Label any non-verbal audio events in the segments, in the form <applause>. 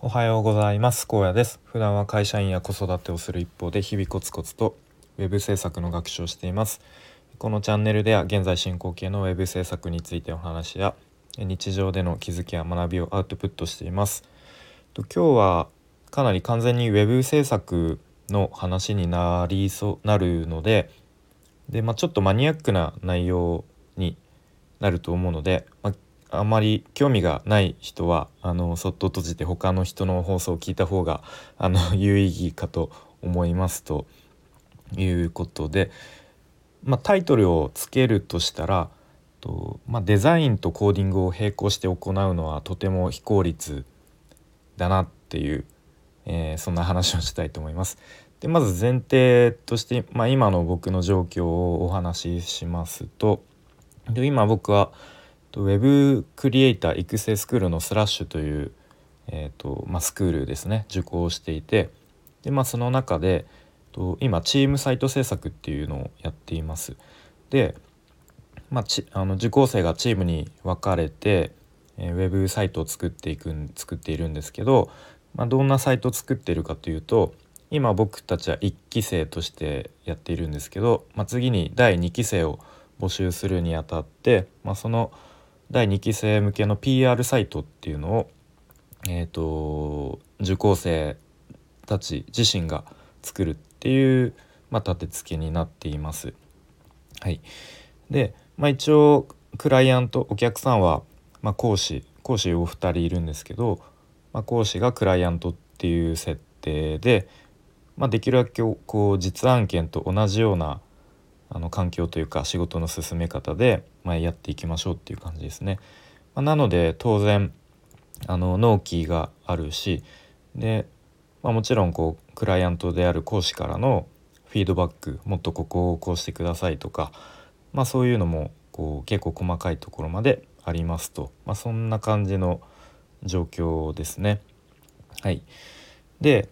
おはようございます。高野です。普段は会社員や子育てをする一方で日々コツコツとウェブ制作の学習をしています。このチャンネルでは現在進行形のウェブ制作についてお話や日常での気づきや学びをアウトプットしています。今日はかなり完全にウェブ制作の話になりそうなるのでで、まあ、ちょっとマニアックな内容になると思うので、まあ、あまり興味がない人はあのそっと閉じて他の人の放送を聞いた方があの有意義かと思いますということで、まあ、タイトルをつけるとしたらと、まあ、デザインとコーディングを並行して行うのはとても非効率だなっていう、えー、そんな話をしたいと思います。でまず前提として、まあ、今の僕の状況をお話ししますと今僕はウェブクリエイター育成スクールのスラッシュという、えーとまあ、スクールですね受講していてで、まあ、その中でと今チームサイト制作っていうのをやっています。で、まあ、ちあの受講生がチームに分かれて、えー、ウェブサイトを作っていく作っているんですけど、まあ、どんなサイトを作っているかというと今僕たちは1期生としてやっているんですけど、まあ、次に第2期生を募集するにあたって、まあ、その第2期生向けの PR サイトっていうのを、えーと、受講生たち自身が作るっていう、まあ、立て付けになっています。はい、で、まあ、一応クライアントお客さんは、まあ、講師講師お二人いるんですけど、まあ、講師がクライアントっていう設定で、まあ、できるだけこう実案件と同じようなあの環境というか仕事の進め方で、まあ、やっていきましょうっていう感じですね。まあ、なので当然あの納期があるしで、まあ、もちろんこうクライアントである講師からのフィードバックもっとここをこうしてくださいとか、まあ、そういうのもこう結構細かいところまでありますと、まあ、そんな感じの状況ですね。はい、で、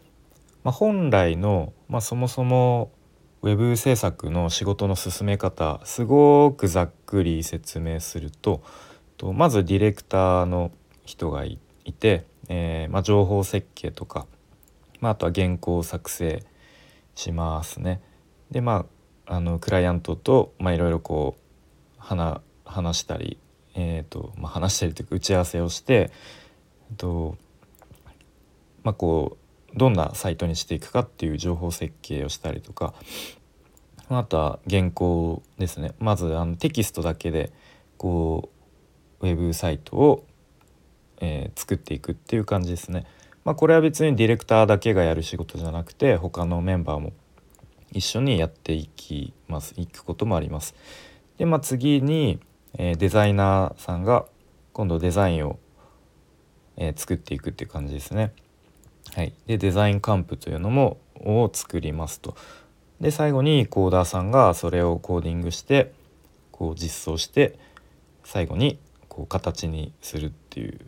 まあ、本来の、まあ、そもそもウェブ制作の仕事の進め方すごくざっくり説明するととまずディレクターの人がいて、えー、まあ、情報設計とか、まあ、あとは原稿を作成しますね。でまああのクライアントといろいろこう話話したり、えーとまあ、話したりというか打ち合わせをして、えーとまあ、こうどんなサイトにしていくかっていう情報設計をしたりとかあとは原稿ですねまずあのテキストだけでこうウェブサイトを、えー、作っていくっていう感じですね。まあ、これは別にディレクターだけがやる仕事じゃなくて他のメンバーも一緒にやっていきますいくこともあります。で、まあ、次に、えー、デザイナーさんが今度デザインを、えー、作っていくっていう感じですね。はい、でデザインカンプというのもを作りますと。で最後にコーダーさんがそれをコーディングしてこう実装して最後にこう形にするっていう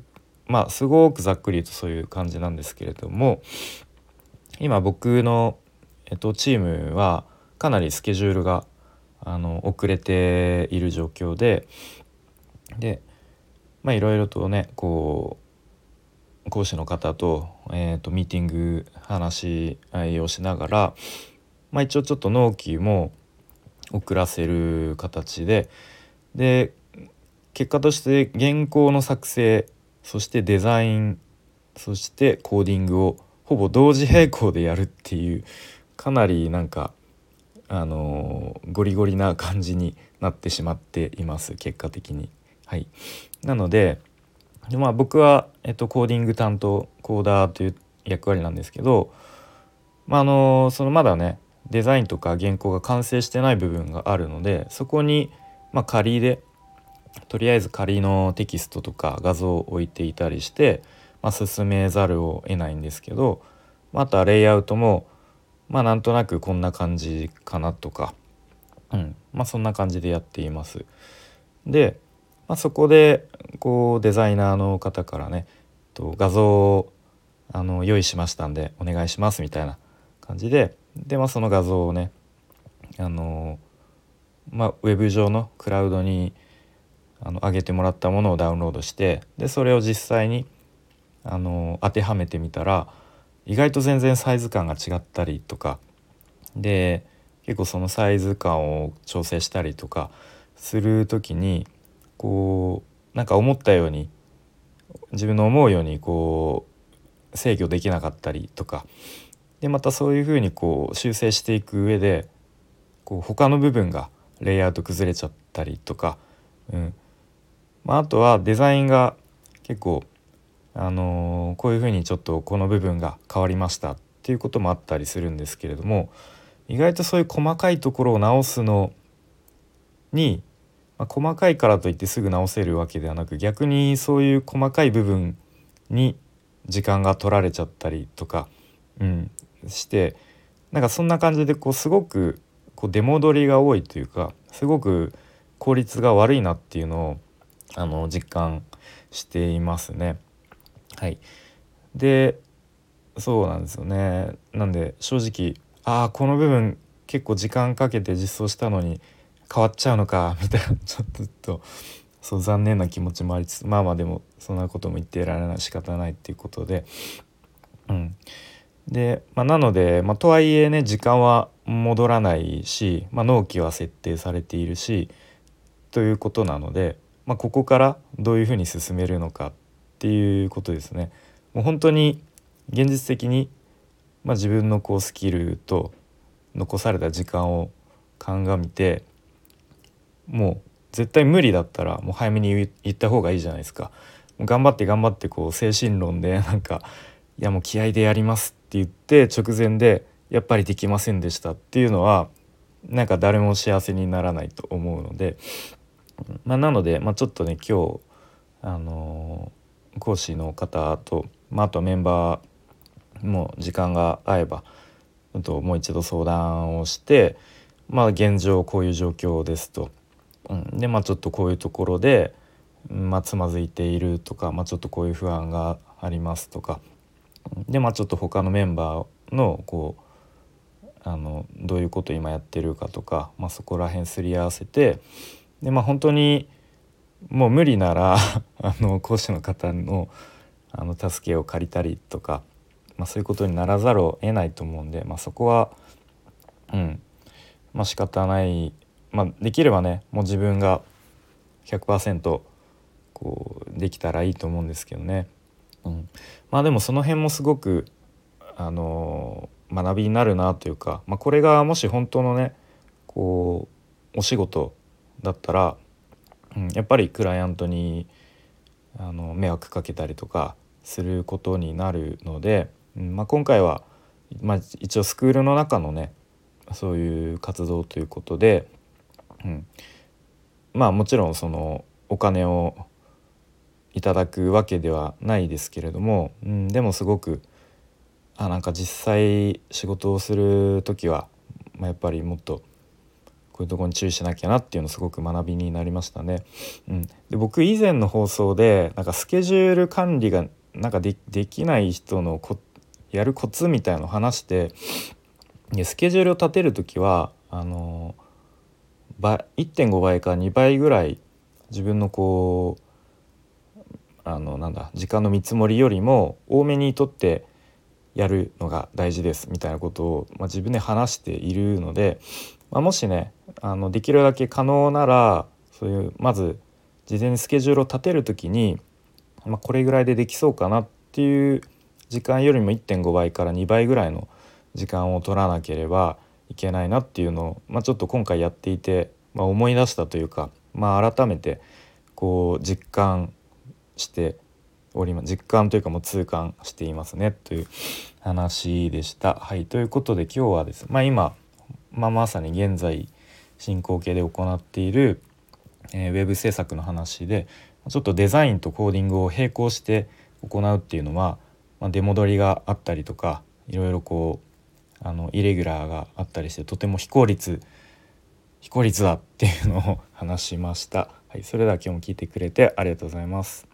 まあすごくざっくりとそういう感じなんですけれども今僕の、えっと、チームはかなりスケジュールがあの遅れている状況ででまあいろいろとねこう講師の方と,、えーと、ミーティング話し合いをしながら、まあ、一応ちょっと納期も遅らせる形でで結果として原稿の作成そしてデザインそしてコーディングをほぼ同時並行でやるっていうかなりなんかあのゴリゴリな感じになってしまっています結果的に。はい、なのででまあ僕は、えっと、コーディング担当コーダーという役割なんですけど、まあ、あのそのまだねデザインとか原稿が完成してない部分があるのでそこに、まあ、仮でとりあえず仮のテキストとか画像を置いていたりして、まあ、進めざるを得ないんですけど、まあ、とはレイアウトもまあなんとなくこんな感じかなとか、うんまあ、そんな感じでやっています。でまあ、そこでこうデザイナーの方からねと画像をあの用意しましたんでお願いしますみたいな感じでで、まあ、その画像をねあの、まあ、ウェブ上のクラウドにあの上げてもらったものをダウンロードしてでそれを実際にあの当てはめてみたら意外と全然サイズ感が違ったりとかで結構そのサイズ感を調整したりとかする時にこうなんか思ったように自分の思うようにこう制御できなかったりとかでまたそういうふうにこう修正していく上でこう他の部分がレイアウト崩れちゃったりとか、うん。まあ、あとはデザインが結構、あのー、こういうふうにちょっとこの部分が変わりましたっていうこともあったりするんですけれども意外とそういう細かいところを直すのに、まあ、細かいからといってすぐ直せるわけではなく逆にそういう細かい部分に時間が取られちゃったりとか、うん、してなんかそんな感じでこうすごくこう出戻りが多いというかすごく効率が悪いなっていうのをあの実感していますね。はい、でそうなんですよね。なんで正直ああこの部分結構時間かけて実装したのに変わっちゃうのかみたいな。<laughs> ちょっとそう残念な気持ちもありつつまあまあでもそんなことも言ってられない仕方ないっていうことで。うん。で、まあ、なので、まあ、とはいえね時間は戻らないし、まあ、納期は設定されているしということなので、まあ、ここからどういうふうに進めるのかっていうことですね。もう本当に現実的に、まあ、自分のこうスキルと残された時間を鑑みてもう絶対無理だったらもう早めに言った方がいいじゃないですか。頑張って頑張ってこう精神論で <laughs> なんかいやもう気合でやりますって言って直前でやっぱりできませんでしたっていうのはなんか誰も幸せにならないと思うので、まあ、なので、まあ、ちょっとね今日あのー、講師の方と、まあ、あとメンバーも時間が合えばともう一度相談をして、まあ、現状こういう状況ですと。うん、でまあちょっとこういうところで、まあ、つまずいているとか、まあ、ちょっとこういう不安がありますとか。でまあちょっと他のメンバーのこうあのどういうこと今やってるかとか、まあ、そこら辺すり合わせてでまあ本当にもう無理なら <laughs> あの講師の方のあの助けを借りたりとか、まあ、そういうことにならざるを得ないと思うんで、まあ、そこはうん。まあ仕方ない、まあ、できればねもう自分が100%こうできたらいいと思うんですけどね。うん、まあでもその辺もすごくあの学びになるなというか、まあ、これがもし本当のねこうお仕事だったら、うん、やっぱりクライアントにあの迷惑かけたりとかすることになるので、うんまあ、今回は、まあ、一応スクールの中のねそういう活動ということで、うん、まあもちろんそのお金をいただくわけではないですけれども、うん、でもすごくあなんか実際仕事をする時は、まあ、やっぱりもっとこういうとこに注意しなきゃなっていうのすごく学びになりましたね。うん、で僕以前の放送でなんかスケジュール管理がなんかできない人のこやるコツみたいのを話してスケジュールを立てる時はあの1.5倍か2倍ぐらい自分のこうあのなんだ時間の見積もりよりも多めにとってやるのが大事ですみたいなことを、まあ、自分で話しているので、まあ、もしねあのできるだけ可能ならそういうまず事前にスケジュールを立てる時に、まあ、これぐらいでできそうかなっていう時間よりも1.5倍から2倍ぐらいの時間を取らなければいけないなっていうのを、まあ、ちょっと今回やっていて、まあ、思い出したというか、まあ、改めてこう実感しております実感というかもう痛感していますねという話でした。はいということで今日はですね、まあ、今、まあ、まさに現在進行形で行っている、えー、ウェブ制作の話でちょっとデザインとコーディングを並行して行うっていうのは、まあ、出戻りがあったりとかいろいろこうあのイレギュラーがあったりしてとても非効率非効率だっていうのを話しました。はい、それでは今日も聞いてくれてありがとうございます。